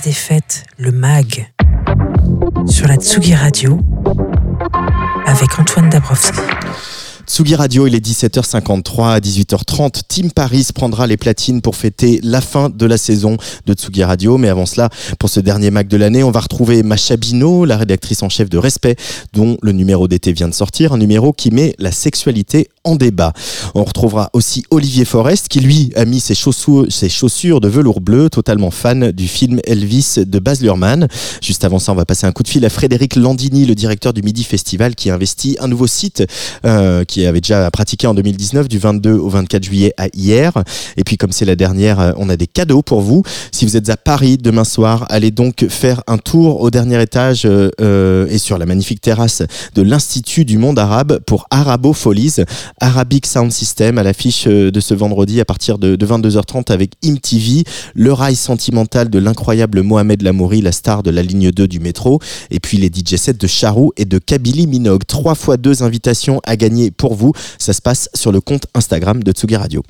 des fêtes, le MAG, sur la Tsugi Radio, avec Antoine Dabrowski. Tsugi Radio, il est 17h53 à 18h30. Team Paris prendra les platines pour fêter la fin de la saison de Tsugi Radio. Mais avant cela, pour ce dernier Mac de l'année, on va retrouver Macha Bino, la rédactrice en chef de Respect, dont le numéro d'été vient de sortir. Un numéro qui met la sexualité en débat. On retrouvera aussi Olivier Forest, qui lui a mis ses chaussures, de velours bleu, totalement fan du film Elvis de Baz Luhrmann. Juste avant ça, on va passer un coup de fil à Frédéric Landini, le directeur du Midi Festival, qui a investi un nouveau site euh, qui avait déjà pratiqué en 2019 du 22 au 24 juillet à hier. Et puis comme c'est la dernière, euh, on a des cadeaux pour vous. Si vous êtes à Paris demain soir, allez donc faire un tour au dernier étage euh, euh, et sur la magnifique terrasse de l'Institut du monde arabe pour Arabo Folies, Arabic Sound System à l'affiche de ce vendredi à partir de, de 22h30 avec IMTV, le rail sentimental de l'incroyable Mohamed Lamouri, la star de la ligne 2 du métro, et puis les DJ sets de Charou et de Kabylie Minogue. Trois fois deux invitations à gagner pour vous. Ça se passe sur le compte Instagram de Tsugi Radio.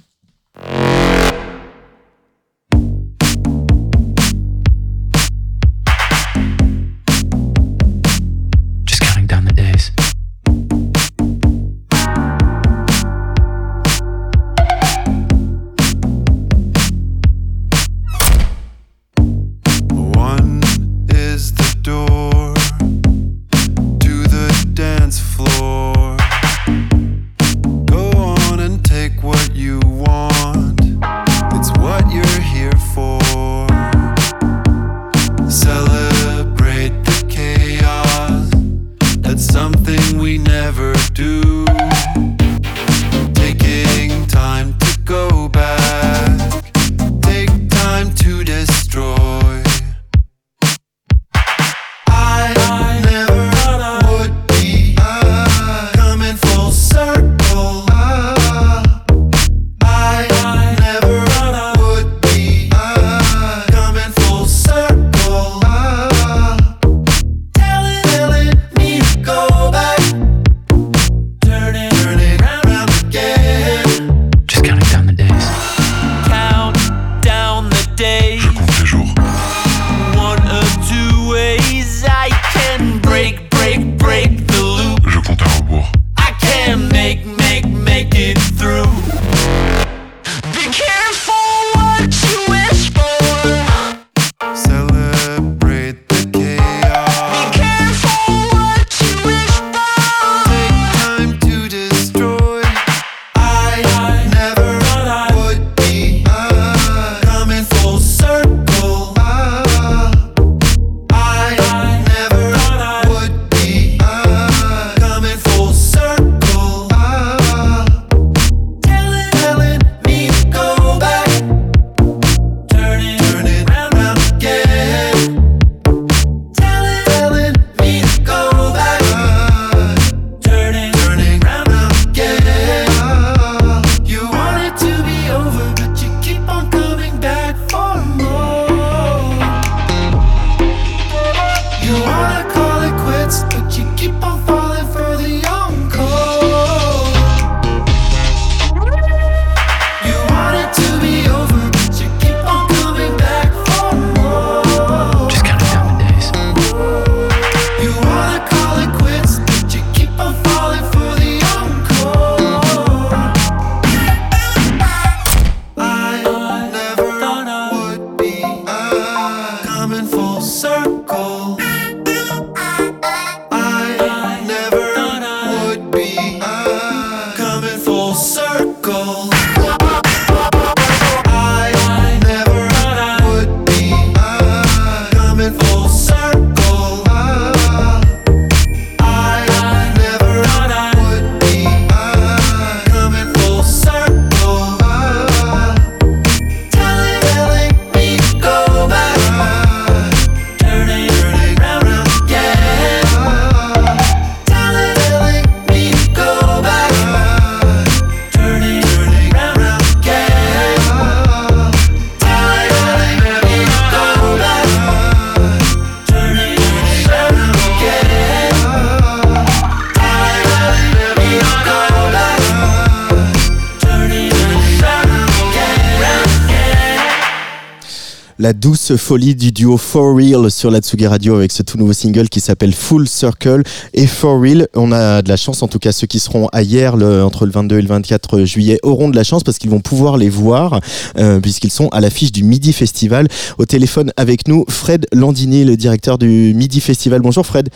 La douce folie du duo For Real sur la Tsugi Radio avec ce tout nouveau single qui s'appelle Full Circle et For Real. On a de la chance, en tout cas ceux qui seront à hier le, entre le 22 et le 24 juillet auront de la chance parce qu'ils vont pouvoir les voir euh, puisqu'ils sont à l'affiche du Midi Festival. Au téléphone avec nous, Fred Landini, le directeur du Midi Festival. Bonjour Fred.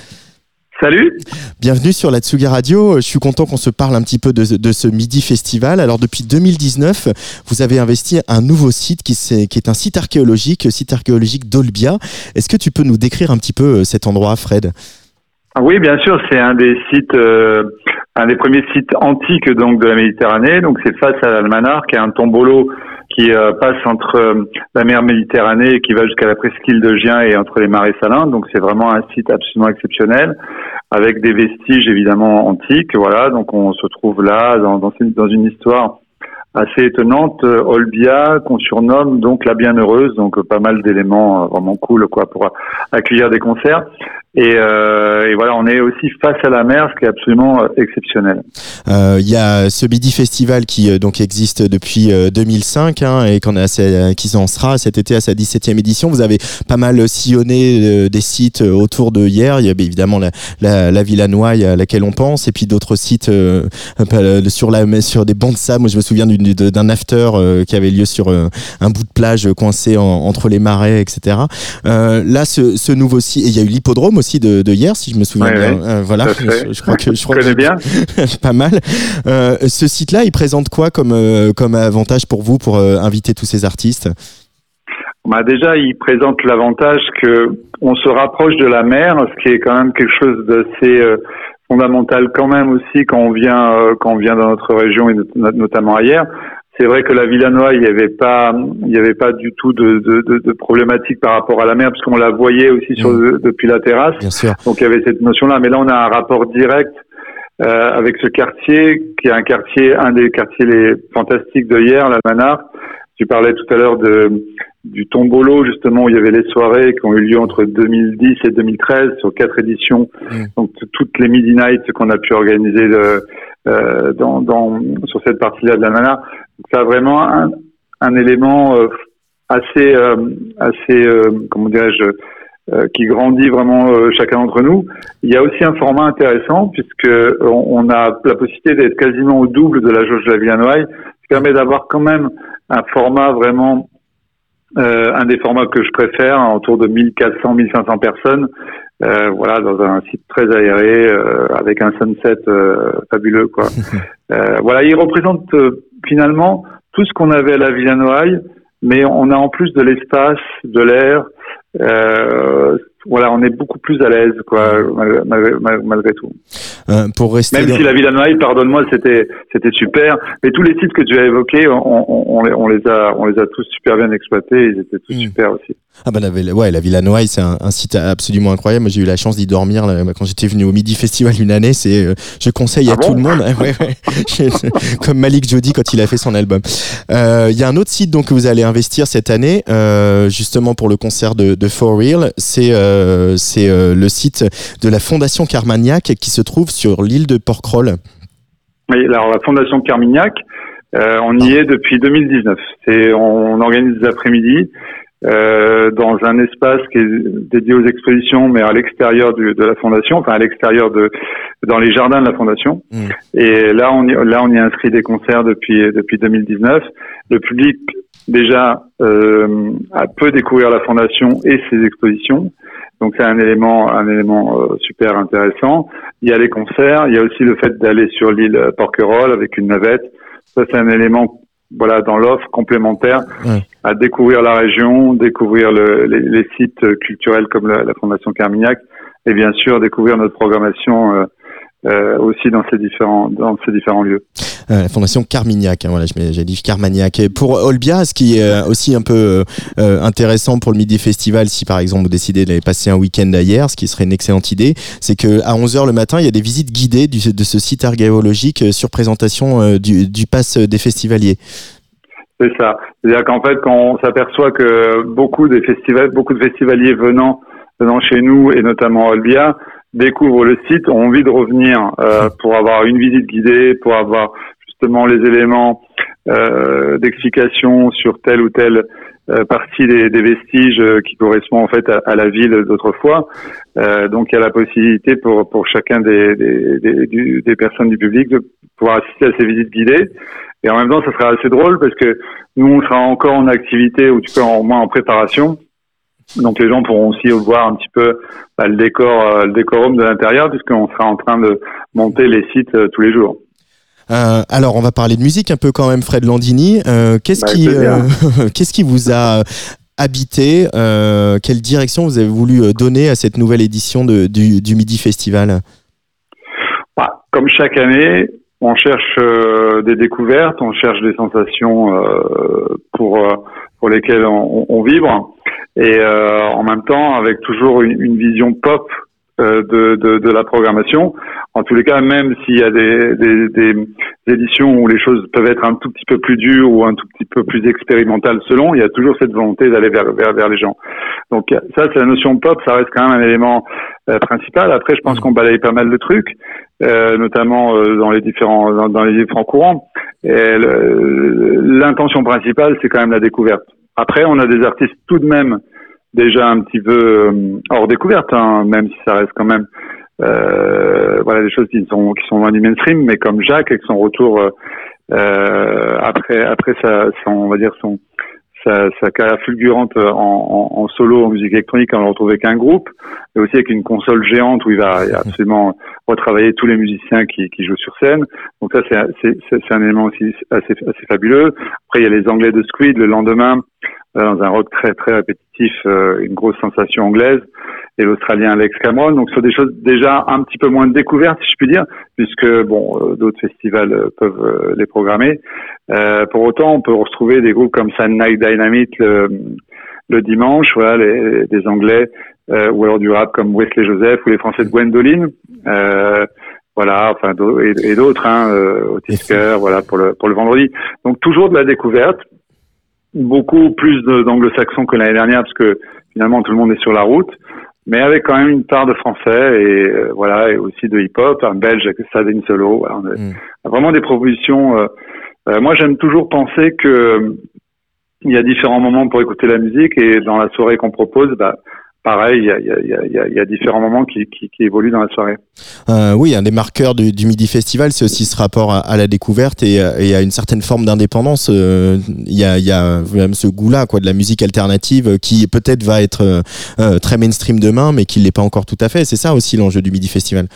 Salut. Bienvenue sur la Tsugi Radio. Je suis content qu'on se parle un petit peu de, de, ce Midi Festival. Alors depuis 2019, vous avez investi un nouveau site qui, est, qui est un site archéologique, site archéologique d'Olbia. Est-ce que tu peux nous décrire un petit peu euh, cet endroit, Fred? Ah Oui, bien sûr. C'est un des sites, euh, un des premiers sites antiques donc de la Méditerranée. Donc c'est face à l'Almanar, qui est un tombolo qui euh, passe entre euh, la mer Méditerranée et qui va jusqu'à la presqu'île de Gien et entre les marais salins. Donc c'est vraiment un site absolument exceptionnel avec des vestiges évidemment antiques. Voilà, donc on se trouve là dans, une histoire assez étonnante, euh, Olbia qu'on surnomme donc la bienheureuse, donc pas mal d'éléments vraiment cool quoi pour accueillir des concerts. Et, euh, et, voilà, on est aussi face à la mer, ce qui est absolument euh, exceptionnel. Euh, il y a ce Midi Festival qui euh, donc existe depuis 2005 hein, et qu'on a, qui en sera cet été à sa 17e édition. Vous avez pas mal sillonné des sites autour de hier. Il y a évidemment la, la, la Villa Noailles à laquelle on pense et puis d'autres sites sur, la, sur des bancs de sable. je me souviens d'un after qui avait lieu sur un bout de plage coincé entre les marais, etc. là, ce, ce nouveau site, il y a eu l'hippodrome aussi de, hier, si je me souviens bien. Euh, voilà, je, crois que je crois connais bien. pas mal. Euh, ce site-là, il présente quoi comme euh, comme avantage pour vous pour inviter tous ces artistes? Bah déjà, il présente l'avantage que on se rapproche de la mer, ce qui est quand même quelque chose d'assez fondamental quand même aussi quand on vient quand on vient dans notre région et notamment ailleurs. C'est vrai que la Villanois, il n'y avait pas, il y avait pas du tout de, de, de, de problématique par rapport à la mer, puisqu'on la voyait aussi sur, mmh. depuis la terrasse. Bien sûr. Donc il y avait cette notion-là. Mais là, on a un rapport direct euh, avec ce quartier, qui est un quartier, un des quartiers les fantastiques de hier, la Manard. Tu parlais tout à l'heure de du Tombolo, justement, où il y avait les soirées qui ont eu lieu entre 2010 et 2013 sur quatre éditions. Mmh. Donc toutes les Midi Nights qu'on a pu organiser euh, euh, dans, dans, sur cette partie-là de la Manard. Donc ça a vraiment un, un élément euh, assez, euh, assez, euh, comment dirais-je, qui grandit vraiment chacun d'entre nous. Il y a aussi un format intéressant puisque on, a la possibilité d'être quasiment au double de la jauge de la Villanoise, ce qui permet d'avoir quand même un format vraiment euh, un des formats que je préfère, autour de 1400-1500 personnes, euh, voilà, dans un site très aéré, euh, avec un sunset fabuleux, quoi. voilà, il représente finalement tout ce qu'on avait à la Villanoaille, mais on a en plus de l'espace, de l'air. Voilà, on est beaucoup plus à l'aise, quoi, malgré, malgré, tout. Euh, pour rester Même si la Villanoaille, pardonne-moi, c'était c'était super, mais tous les sites que tu as évoqués, on, on, les, on, les a on les a tous super bien exploités, ils étaient tous mm. super aussi. Ah bah la, ouais, la Villa Noailles, c'est un, un, site absolument incroyable. J'ai eu la chance d'y dormir là, quand j'étais venu au Midi Festival une année. C'est, euh, je conseille ah à tout le monde, ouais, ouais. comme Malik Jody quand il a fait son album. Euh, Il y a un autre site donc que vous allez investir cette année, justement pour le concert de, de For Real. C'est c'est euh, le site de la Fondation Carmagnac qui se trouve sur l'île de Porquerolles. Oui, alors la Fondation Carmignac, euh, on y est depuis 2019. C'est, on organise des après-midi euh, dans un espace qui est dédié aux expositions, mais à l'extérieur de la fondation, enfin à l'extérieur de dans les jardins de la fondation. Mm. Et là, on y, là on y a inscrit des concerts depuis depuis 2019. Le public déjà euh, peut découvrir la fondation et ses expositions. Donc c'est un élément un élément euh, super intéressant. Il y a les concerts, il y a aussi le fait d'aller sur l'île Porquerolles avec une navette. Ça c'est un élément voilà dans l'offre complémentaire à découvrir la région, découvrir le, les, les, sites culturels comme la, la, Fondation Carmignac et bien sûr découvrir notre programmation euh, euh, aussi dans ces différents dans ces différents lieux. Euh, la fondation Carmignac, hein, voilà, j'ai dit Carmagnac. Et pour Olbia, ce qui est aussi un peu euh, intéressant pour le Midi Festival, si par exemple vous décidez d'aller passer un week-end ailleurs, ce qui serait une excellente idée, c'est que à 11h le matin, il y a des visites guidées du, de ce site archéologique sur présentation du, du pass des festivaliers. C'est ça. C'est-à-dire qu'en fait, quand on s'aperçoit que beaucoup des festivals, beaucoup de festivaliers venant venant chez nous et notamment Olbia découvrent le site, ont envie de revenir euh, pour avoir une visite guidée, pour avoir justement les éléments euh, d'explication sur tel ou tel euh, partie des, des vestiges euh, qui correspondent en fait à, à la ville d'autrefois. Euh, donc il y a la possibilité pour pour chacun des des, des, du- des personnes du public de pouvoir assister à ces visites guidées. Et en même temps, ça sera assez drôle parce que nous, on sera encore en activité ou tu peux au moins en préparation. Donc les gens pourront aussi voir un petit peu bah, le décor, euh, le décorum de l'intérieur puisqu'on sera en train de monter les sites euh, tous les jours. Euh, alors, on va parler de musique un peu quand même, Fred Landini. Euh, qu'est-ce Bah, qui, euh, qu'est-ce qui vous a habité Quelle direction vous avez voulu donner à cette nouvelle édition de, du, du Midi Festival? Bah, comme chaque année, on cherche des découvertes, on cherche des sensations pour pour lesquelles on, on vibre, et euh, en même temps avec toujours une, une vision pop de, de, de la programmation. En tous les cas, même s'il y a des, des, des éditions où les choses peuvent être un tout petit peu plus dures ou un tout petit peu plus expérimentales selon, il y a toujours cette volonté d'aller vers, vers, vers les gens. Donc ça, c'est la notion pop, ça reste quand même un élément euh, principal. Après, je pense qu'on balaye pas mal de trucs, euh, notamment euh, dans les différents dans, dans les différents courants. L'intention principale, c'est quand même la découverte. Après, on a des artistes tout de même déjà un petit peu euh, hors découverte, hein, même si ça reste quand même euh, voilà des choses qui sont qui sont loin du mainstream, mais comme Jacques avec son retour euh, euh, après après sa son on va dire son sa, sa carrière fulgurante en, en, en solo en musique électronique, on le retrouve avec un groupe, mais aussi avec une console géante où il va, absolument retravailler tous les musiciens qui, qui jouent sur scène. Donc ça, c'est un élément aussi assez, assez fabuleux. Après, il y a les Anglais de Squid le lendemain, dans un rock très très répétitif, euh, une grosse sensation anglaise, et l'Australien Alex Cameron. Donc, ce sont des choses déjà un petit peu moins de découverte, si je puis dire, puisque bon, euh, d'autres festivals euh, peuvent euh, les programmer. Euh, pour autant, on peut retrouver des groupes comme Sun Night Dynamite le, le dimanche, voilà, les, des Anglais, euh, ou alors du rap comme Wesley Joseph ou les Français de Gwendoline. Euh, voilà, enfin et, et d'autres, hein, euh, Otis Kerr, voilà pour le pour le vendredi. Donc toujours de la découverte, beaucoup plus d'anglo-saxons que l'année dernière parce que finalement tout le monde est sur la route, mais avec quand même une part de français et euh, voilà et aussi de hip-hop, un belge avec Sadine Solo. Voilà, on a- Mm. vraiment des propositions. euh, euh, moi, j'aime toujours penser que il y a différents moments pour écouter la musique et dans la soirée qu'on propose, bah, pareil, il y a, différents moments qui, évoluent dans la soirée. Euh, oui, un des marqueurs du, Midi Festival, c'est aussi ce rapport à, la découverte et, à- et à une certaine forme d'indépendance. Euh, Il y, a, même ce goût-là, quoi, de la musique alternative euh, qui peut-être va être euh, euh, très mainstream demain, mais qui l'est pas encore tout à fait. C'est ça aussi l'enjeu du Midi Festival.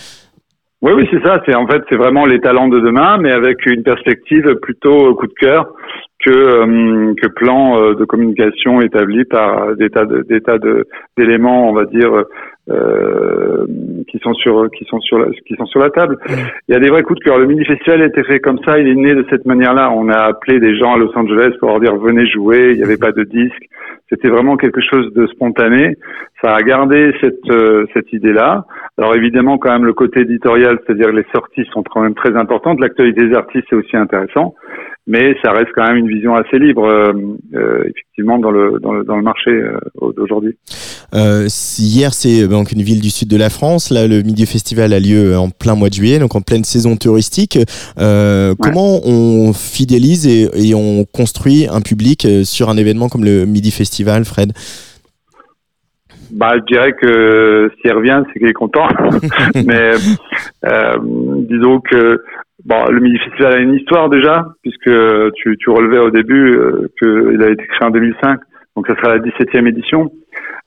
Oui, oui, c'est ça. C'est en fait, c'est vraiment les talents de demain, mais avec une perspective plutôt coup de cœur que euh, que plan euh, de communication établi par des tas de des tas de d'éléments, on va dire, euh, qui sont sur qui sont sur la, qui sont sur la table. Il y a des vrais coups de cœur. Le mini festival a été fait comme ça. Il est né de cette manière-là. On a appelé des gens à Los Angeles pour leur dire venez jouer. Il n'y avait pas de disque. C'était vraiment quelque chose de spontané. Ça a gardé cette euh, cette idée-là. Alors évidemment, quand même, le côté éditorial, c'est-à-dire les sorties sont quand même très importantes. L'actualité des artistes est aussi intéressant, mais ça reste quand même une vision assez libre, euh, euh, effectivement, dans le, dans le dans le marché euh, d'aujourd'hui. Euh, hier, c'est euh, donc une ville du sud de la France. Là, le Midi Festival a lieu en plein mois de juillet, donc en pleine saison touristique. Euh, Comment on fidélise et, et on construit un public sur un événement comme le Midi Festival, Fred Bah, je dirais que s'il revient, c'est qu'il est content. Mais euh, disons que bon, le Midi Festival a une histoire déjà, puisque tu, tu relevais au début euh, qu'il a été créé en 2005, donc ça sera la 17e édition.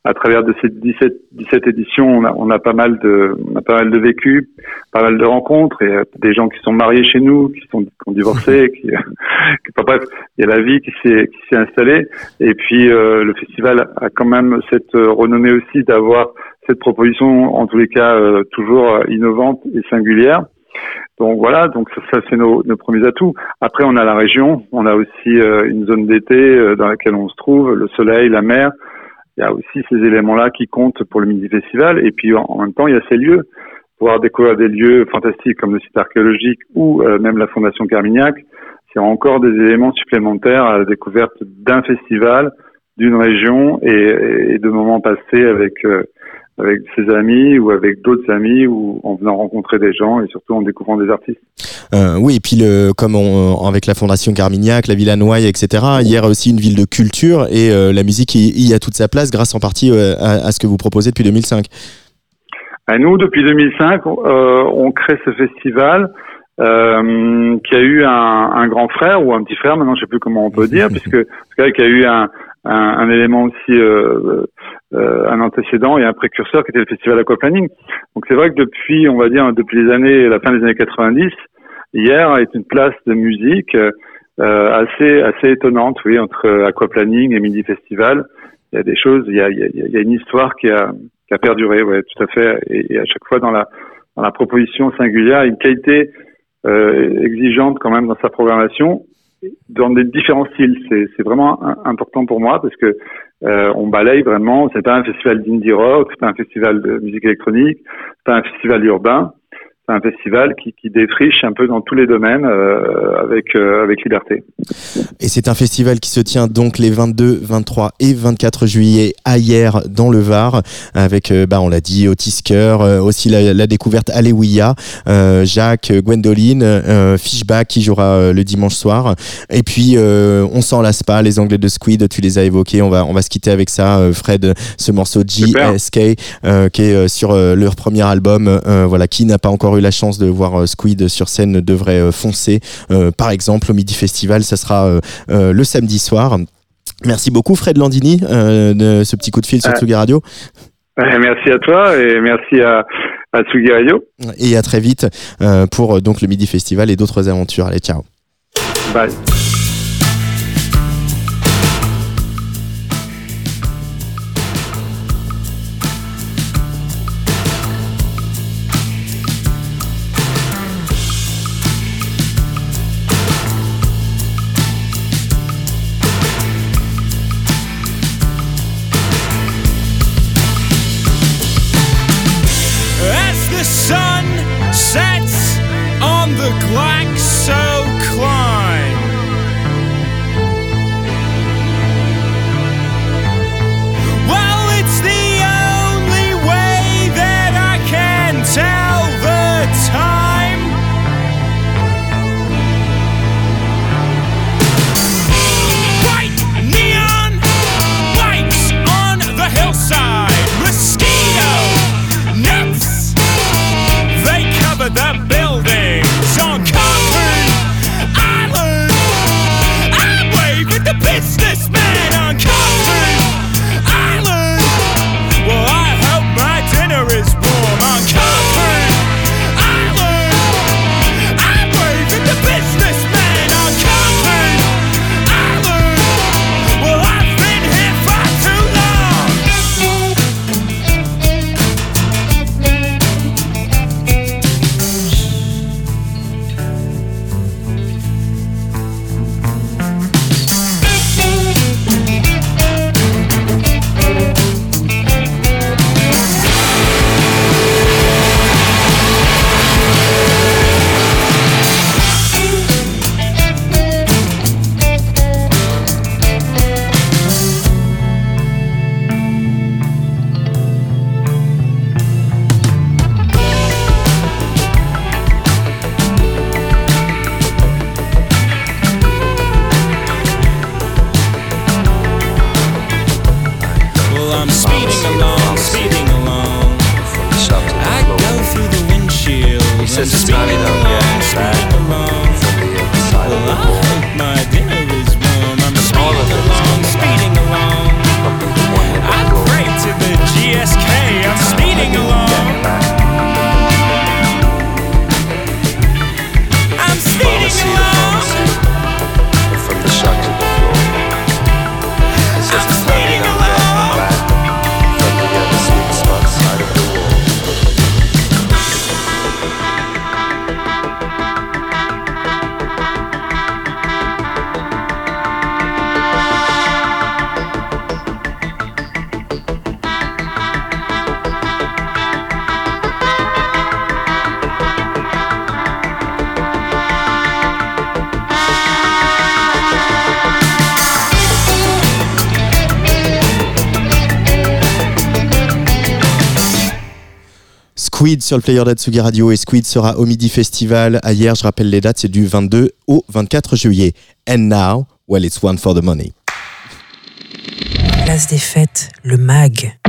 À travers de ces 17, 17 éditions, on a, on a pas mal de, on a pas mal de vécu, pas mal de rencontres, et euh, des gens qui sont mariés chez nous, qui sont qui ont divorcé, qui, bref, il y a la vie qui s'est qui s'est installée. Et puis euh, le festival a quand même cette euh, renommée aussi d'avoir cette proposition, en tous les cas, euh, toujours innovante et singulière. Donc voilà, donc ça, c'est nos, nos premiers atouts. Après, on a la région, on a aussi euh, une zone d'été euh, dans laquelle on se trouve, le soleil, la mer. Il y a aussi ces éléments-là qui comptent pour le Midi Festival. Et puis en, en même temps, il y a ces lieux. Pouvoir découvrir des lieux fantastiques comme le site archéologique ou euh, même la Fondation Carmignac, c'est encore des éléments supplémentaires à la découverte d'un festival, d'une région et, et de moments passés avec euh, avec ses amis ou avec d'autres amis ou en venant rencontrer des gens et surtout en découvrant des artistes. Euh, oui, et puis le, comme on, avec la Fondation Carmignac, la Villa Noailles, etc., hier aussi une ville de culture et euh, la musique y, y, a toute sa place grâce en partie euh, à, à, ce que vous proposez depuis 2005. À nous, depuis 2005, euh, on crée ce festival euh, qui a eu un, un, grand frère ou un petit frère, maintenant je sais plus comment on peut dire, puisque qui a eu un, un, un élément aussi, euh, euh, un antécédent et un précurseur qui était le festival aquaplaning. Donc c'est vrai que depuis, on va dire, depuis les années, la fin des années 90, hier est une place de musique euh, assez assez étonnante, oui, entre aquaplaning et midi festival. Il y a des choses, il y a, il y a, il y a une histoire qui a, qui a perduré, ouais, tout à fait. Et, et, à chaque fois dans la dans la proposition singulière, une qualité euh, exigeante quand même dans sa programmation, dans des différents styles. C'est vraiment important pour moi parce que euh, on balaye vraiment. C'est pas un festival d'indie rock, c'est pas un festival de musique électronique, c'est pas un festival urbain c'est un festival qui, qui, défriche un peu dans tous les domaines euh, avec euh, avec liberté. Et c'est un festival qui se tient donc les 22, 23 et 24 juillet à hier dans le Var avec euh, bah on l'a dit Otis Kerr, aussi la, la, découverte Alléluia, euh, Jacques, Gwendoline, Fishback qui jouera le dimanche soir et puis on s'en lasse pas les Anglais de Squid, tu les as évoqués, on va on va se quitter avec ça Fred, ce morceau JSK qui est sur leur premier album voilà qui n'a pas encore eu la chance de voir Squid sur scène devrait foncer. par exemple, au Midi Festival, ça sera le samedi soir. Merci beaucoup Fred Landini de ce petit coup de fil sur Tsugi Radio. Merci à toi et merci à, à Tsugi Radio. Et à très vite pour donc le Midi Festival et d'autres aventures. Allez, ciao. Bye. look like so Squid sur le player d'Atsugi Radio et Squid sera au Midi Festival. À hier, je rappelle les dates, c'est du 22 au 24 juillet. And now, well, it's one for the money. Place des fêtes, le MAG.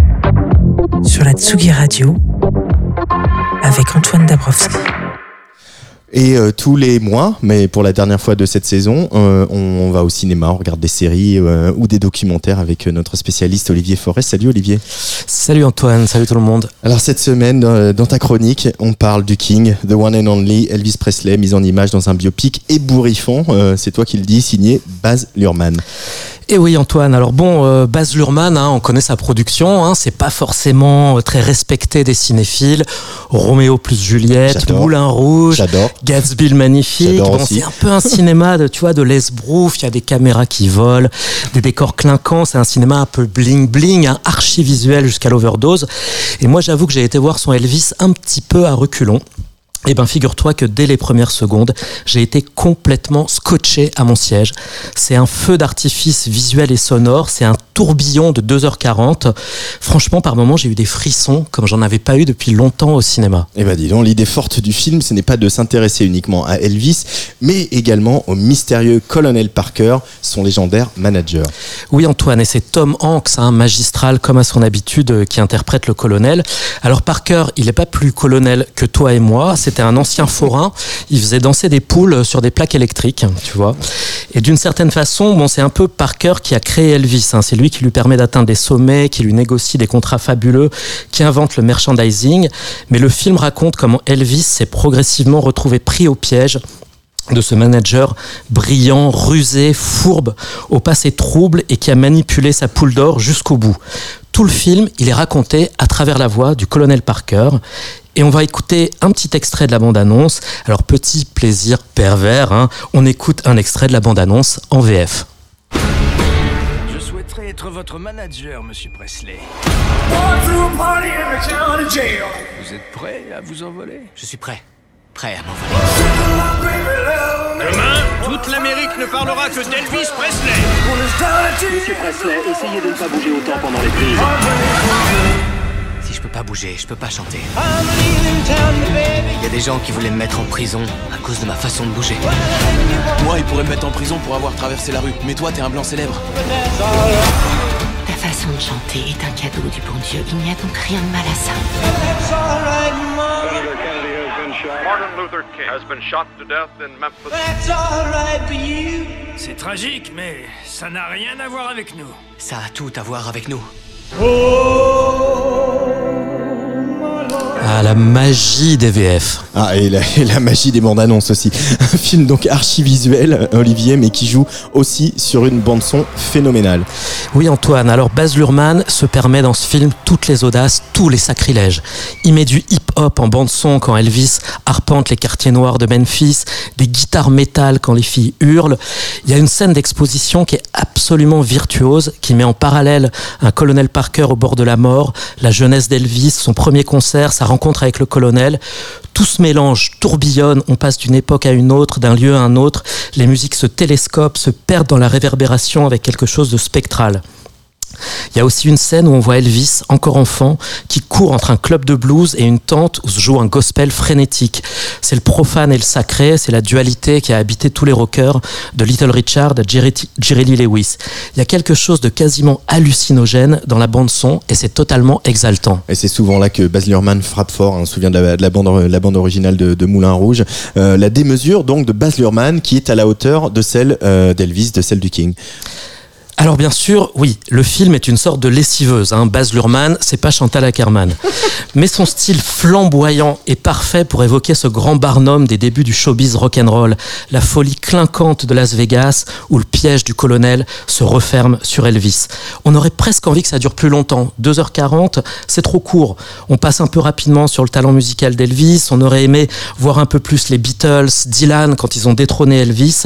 Sur la Tsugi Radio. Avec Antoine Dabrowski. Et euh, tous les mois, mais pour la dernière fois de cette saison, euh, on, va au cinéma, on regarde des séries euh, ou des documentaires avec notre spécialiste Olivier Forest. Salut Olivier. Salut Antoine, salut tout le monde. Alors cette semaine, dans ta chronique, on parle du King, The One and Only, Elvis Presley, mise en image dans un biopic ébouriffant. C'est toi qui le dis, signé Baz Luhrmann. Et oui Antoine, alors bon, euh, Baz Luhrmann, hein, on connaît sa production, hein, c'est pas forcément euh, très respecté des cinéphiles. Roméo plus Juliette, Moulin Rouge, Gatsby le magnifique. Bon, c'est un peu un cinéma de, tu vois, de l'esbrouf, il y a des caméras qui volent, des décors clinquants, c'est un cinéma un peu bling bling, un archi-visuel jusqu'à l'overdose. Et moi j'avoue que j'ai été voir son Elvis un petit peu à reculons. Eh ben, figure-toi que dès les premières secondes, j'ai été complètement scotché à mon siège. C'est un feu d'artifice visuel et sonore, c'est un tourbillon de 2h40. Franchement, par moments, j'ai eu des frissons comme j'en avais pas eu depuis longtemps au cinéma. Eh ben, dis donc, l'idée forte du film, ce n'est pas de s'intéresser uniquement à Elvis, mais également au mystérieux colonel Parker, son légendaire manager. Oui, Antoine, et c'est Tom Hanks, un magistral comme à son habitude, euh, qui interprète le colonel. Alors, Parker, il n'est pas plus colonel que toi et moi, c'est c'était un ancien forain. Il faisait danser des poules sur des plaques électriques, tu vois. Et d'une certaine façon, bon, c'est un peu Parker qui a créé Elvis. Hein. C'est lui qui lui permet d'atteindre des sommets, qui lui négocie des contrats fabuleux, qui invente le merchandising. Mais le film raconte comment Elvis s'est progressivement retrouvé pris au piège de ce manager brillant, rusé, fourbe, au passé trouble et qui a manipulé sa poule d'or jusqu'au bout. Tout le film, il est raconté à travers la voix du colonel Parker et on va écouter un petit extrait de la bande-annonce. Alors, petit plaisir pervers, hein. on écoute un extrait de la bande-annonce en VF. Je souhaiterais être votre manager, monsieur Presley. Vous êtes prêt à vous envoler? Je suis prêt. Prêt à m'envoler. Demain, toute l'Amérique ne parlera que d'Elvis Presley. Monsieur Presley, essayez de ne pas bouger autant pendant les prises. Si je peux pas bouger, je peux pas chanter. Il y a des gens qui voulaient me mettre en prison à cause de ma façon de bouger. Moi, ils pourraient me mettre en prison pour avoir traversé la rue. Mais toi, t'es un blanc célèbre. Ta façon de chanter est un cadeau du bon Dieu. Il n'y a donc rien de mal à ça. C'est tragique, mais ça n'a rien à voir avec nous. Ça a tout à voir avec nous. Ah, la magie des VF. Ah, et la, magie des bandes annonces aussi. Un film donc archi-visuel, Olivier, mais qui joue aussi sur une bande-son phénoménale. Oui, Antoine. Alors, Baz Luhrmann se permet dans ce film toutes les audaces, tous les sacrilèges. Il met du hip-hop en bande-son quand Elvis arpente les quartiers noirs de Memphis, des guitares métal quand les filles hurlent. Il y a une scène d'exposition qui est absolument virtuose, qui met en parallèle un colonel Parker au bord de la mort, la jeunesse d'Elvis, son premier concert, sa rencontre avec le colonel. Tout se mélange, tourbillonne, on passe d'une époque à une autre, d'un lieu à un autre. Les musiques se télescopent, se perdent dans la réverbération avec quelque chose de spectral. Il y a aussi une scène où on voit Elvis, encore enfant, qui court entre un club de blues et une tente où se joue un gospel frénétique. C'est le profane et le sacré, c'est la dualité qui a habité tous les rockers, de Little Richard à Jerry Lee Lewis. Il y a quelque chose de quasiment hallucinogène dans la bande son et c'est totalement exaltant. Et c'est souvent là que Baz Luhrmann frappe fort. Hein. On se souvient de la, bande, la bande originale de, Moulin Rouge. Euh, la démesure donc de Baz Luhrmann qui est à la hauteur de celle euh, d'Elvis, de celle du King. Alors bien sûr, oui, le film est une sorte de lessiveuse. Hein. Baz Luhrmann, c'est pas Chantal Ackerman. Mais son style flamboyant est parfait pour évoquer ce grand barnum des débuts du showbiz rock'n'roll, la folie clinquante de Las Vegas où le piège du colonel se referme sur Elvis. On aurait presque envie que ça dure plus longtemps. 2h40, c'est trop court. On passe un peu rapidement sur le talent musical d'Elvis. On aurait aimé voir un peu plus les Beatles, Dylan quand ils ont détrôné Elvis.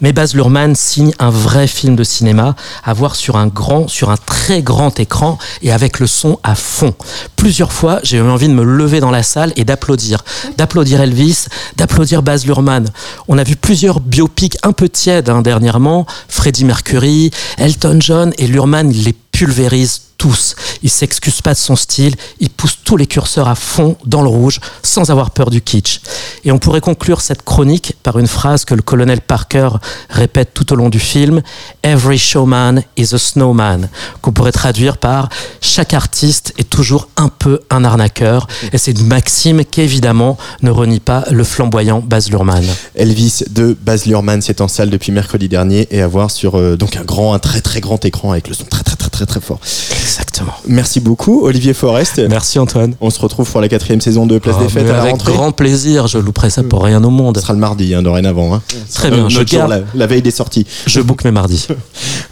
Mais Baz Luhrmann signe un vrai film de cinéma à voir sur un grand, sur un très grand écran et avec le son à fond. Plusieurs fois, j'ai eu envie de me lever dans la salle et d'applaudir. D'applaudir Elvis, d'applaudir Baz Luhrmann. On a vu plusieurs biopics un peu tièdes hein, dernièrement. Freddie Mercury, Elton John et Luhrmann, il les pulvérise tous. Il s'excuse pas de son style, il pousse tous les curseurs à fond dans le rouge sans avoir peur du kitsch. Et on pourrait conclure cette chronique par une phrase que le colonel Parker répète tout au long du film Every showman is a snowman, qu'on pourrait traduire par chaque artiste est toujours un peu un arnaqueur. Et c'est une maxime qui évidemment ne renie pas le flamboyant Baz Luhrmann. Elvis de Baz Luhrmann, c'est en salle depuis mercredi dernier et à voir sur euh, donc un grand, un très très grand écran avec le son très très très très fort. Exactement. Merci beaucoup Olivier Forest. Merci Antoine. On se retrouve pour la quatrième saison de Place Oh, des Fêtes à la avec grand plaisir, je louperai ça pour rien au monde. Ce sera le mardi hein, dorénavant. hein. Très bien, Euh, je garde- la, la veille des sorties. Je book mes mardis.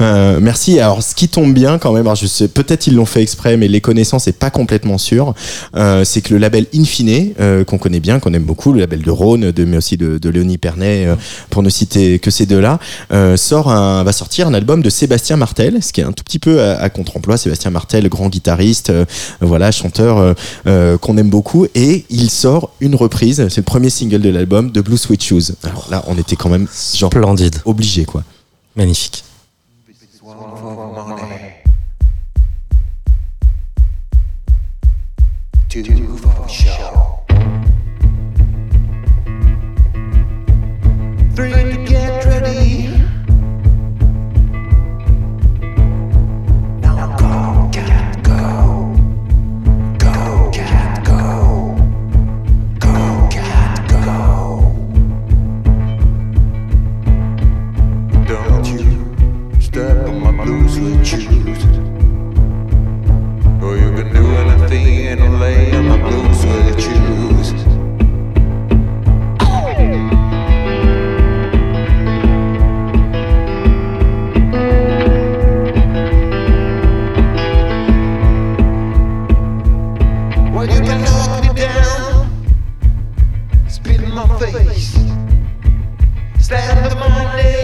Euh, merci. Alors, ce qui tombe bien quand même, alors je sais, peut-être ils l'ont fait exprès, mais les connaissances n'est pas complètement sûr. Euh, c'est que le label Infine, euh, qu'on connaît bien, qu'on aime beaucoup, le label de Rhône, de, mais aussi de, de Léonie Pernet, euh, pour ne citer que ces deux-là, euh, sort un, va sortir un album de Sébastien Martel, ce qui est un tout petit peu à, à contre-emploi. Sébastien Martel, grand guitariste, euh, voilà, chanteur euh, euh, qu'on aime beaucoup, et il sort une reprise. C'est le premier single de l'album de Blue Sweet Shoes. Alors là, on était quand même genre Splendide. obligé, quoi. Magnifique. stand the morning.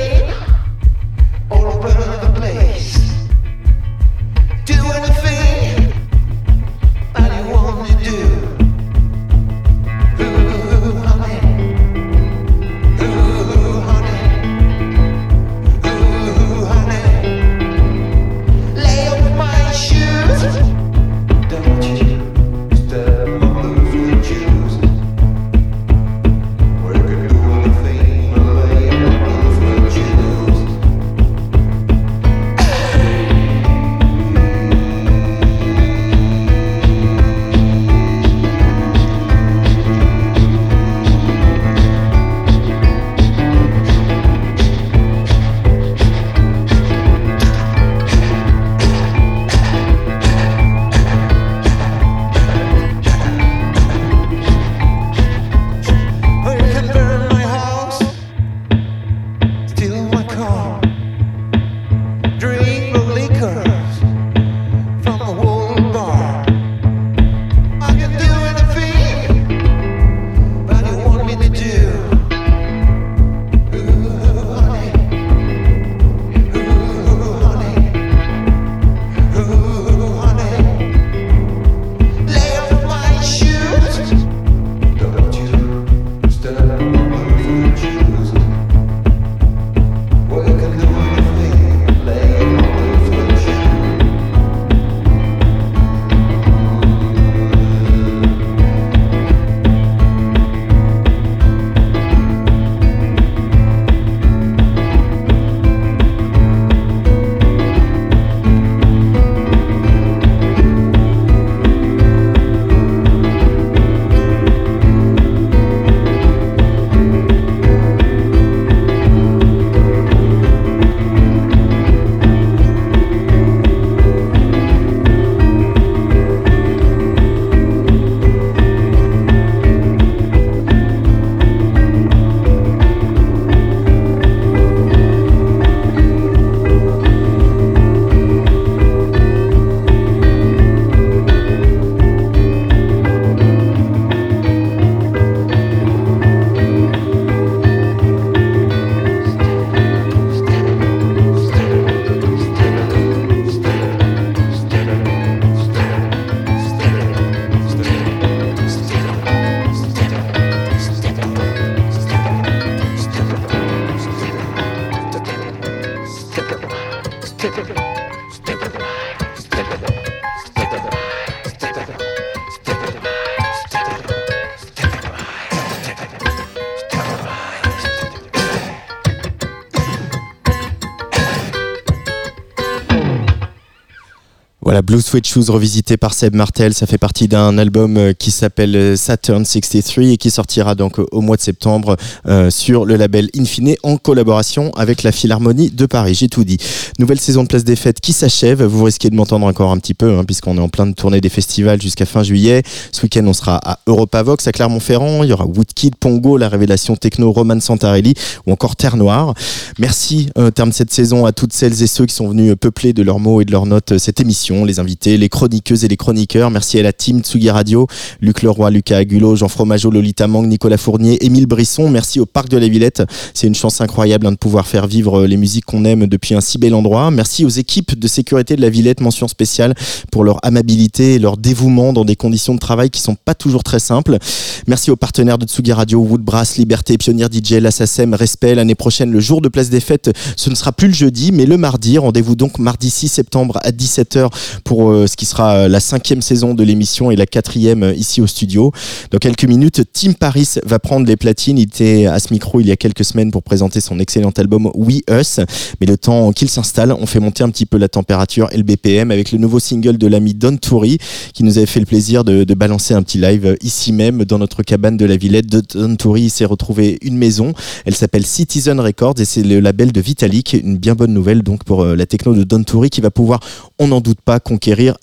Blue Sweat Shoes revisité par Seb Martel, ça fait partie d'un album euh, qui s'appelle euh, Saturn 63 et qui sortira donc au mois de septembre euh, sur le label Infine en collaboration avec la Philharmonie de Paris. J'ai tout dit. Nouvelle saison de Place des Fêtes qui s'achève. Vous risquez de m'entendre encore un petit peu hein, puisqu'on est en plein de tournée des festivals jusqu'à fin juillet. Ce week-end, on sera à Europavox à Clermont-Ferrand. Il y aura Woodkid, Pongo, la révélation techno Roman Santarelli ou encore Terre Noire. Merci au terme de cette saison à toutes celles et ceux qui sont venus peupler de leurs mots et de leurs notes cette émission invités, les chroniqueuses et les chroniqueurs. Merci à la team Tsugi Radio, Luc Leroy, Lucas Agulot, Jean Fromageau, Lolita Mang, Nicolas Fournier, Émile Brisson. Merci au Parc de la Villette. C'est une chance incroyable hein, de pouvoir faire vivre les musiques qu'on aime depuis un si bel endroit. Merci aux équipes de sécurité de la Villette, mention spéciale pour leur amabilité et leur dévouement dans des conditions de travail qui sont pas toujours très simples. Merci aux partenaires de Tsugi Radio, Woodbrass, Liberté, Pionnier DJ, la Respect. L'année prochaine, le jour de place des fêtes, ce ne sera plus le jeudi, mais le mardi. Rendez-vous donc mardi 6 septembre à 17h pour euh, ce qui sera euh, la cinquième saison de l'émission et la quatrième euh, ici au studio. Dans quelques minutes, Tim Paris va prendre les platines. Il était à ce micro il y a quelques semaines pour présenter son excellent album We Us. Mais le temps qu'il s'installe, on fait monter un petit peu la température et le BPM avec le nouveau single de l'ami Don Toury qui nous avait fait le plaisir de, balancer un petit live ici même dans notre cabane de la Villette. Don Toury s'est retrouvé une maison. Elle s'appelle Citizen Records et c'est le label de Vitalik. Une bien bonne nouvelle donc pour la techno de Don Toury qui va pouvoir, on n'en doute pas,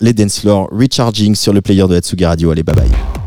les dance recharging sur le player de Hatsuga Radio. Allez, bye bye.